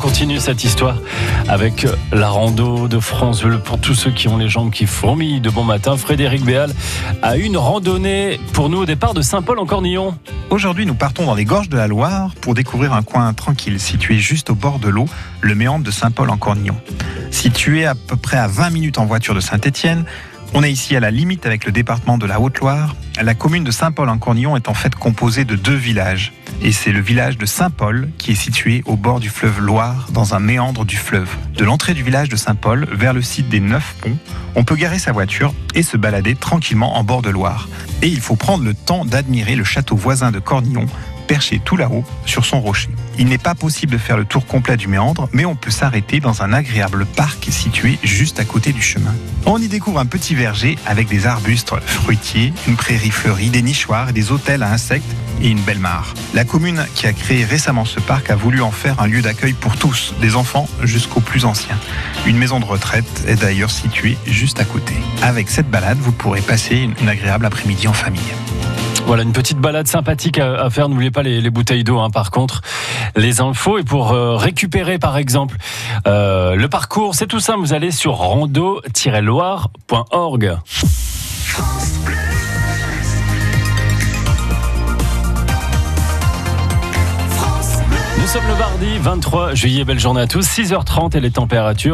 continue cette histoire avec la rando de France pour tous ceux qui ont les jambes qui fourmillent de bon matin. Frédéric Béal a une randonnée pour nous au départ de Saint-Paul en Cornillon. Aujourd'hui, nous partons dans les gorges de la Loire pour découvrir un coin tranquille situé juste au bord de l'eau, le méandre de Saint-Paul en Cornillon. Situé à peu près à 20 minutes en voiture de Saint-Étienne, on est ici à la limite avec le département de la Haute-Loire. La commune de Saint-Paul en Cornillon est en fait composée de deux villages. Et c'est le village de Saint-Paul qui est situé au bord du fleuve Loire, dans un méandre du fleuve. De l'entrée du village de Saint-Paul vers le site des Neuf Ponts, on peut garer sa voiture et se balader tranquillement en bord de Loire. Et il faut prendre le temps d'admirer le château voisin de Cornillon, perché tout là-haut sur son rocher. Il n'est pas possible de faire le tour complet du méandre, mais on peut s'arrêter dans un agréable parc situé juste à côté du chemin. On y découvre un petit verger avec des arbustes fruitiers, une prairie fleurie, des nichoirs, des hôtels à insectes et une belle mare. La commune qui a créé récemment ce parc a voulu en faire un lieu d'accueil pour tous, des enfants jusqu'aux plus anciens. Une maison de retraite est d'ailleurs située juste à côté. Avec cette balade, vous pourrez passer une agréable après-midi en famille. Voilà, une petite balade sympathique à, faire. N'oubliez pas les, bouteilles d'eau, hein, par contre, les infos. Et pour euh, récupérer, par exemple, euh, le parcours, c'est tout simple. Vous allez sur rando-loire.org. Nous sommes le mardi 23 juillet. Belle journée à tous. 6h30 et les températures.